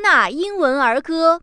纳英文儿歌。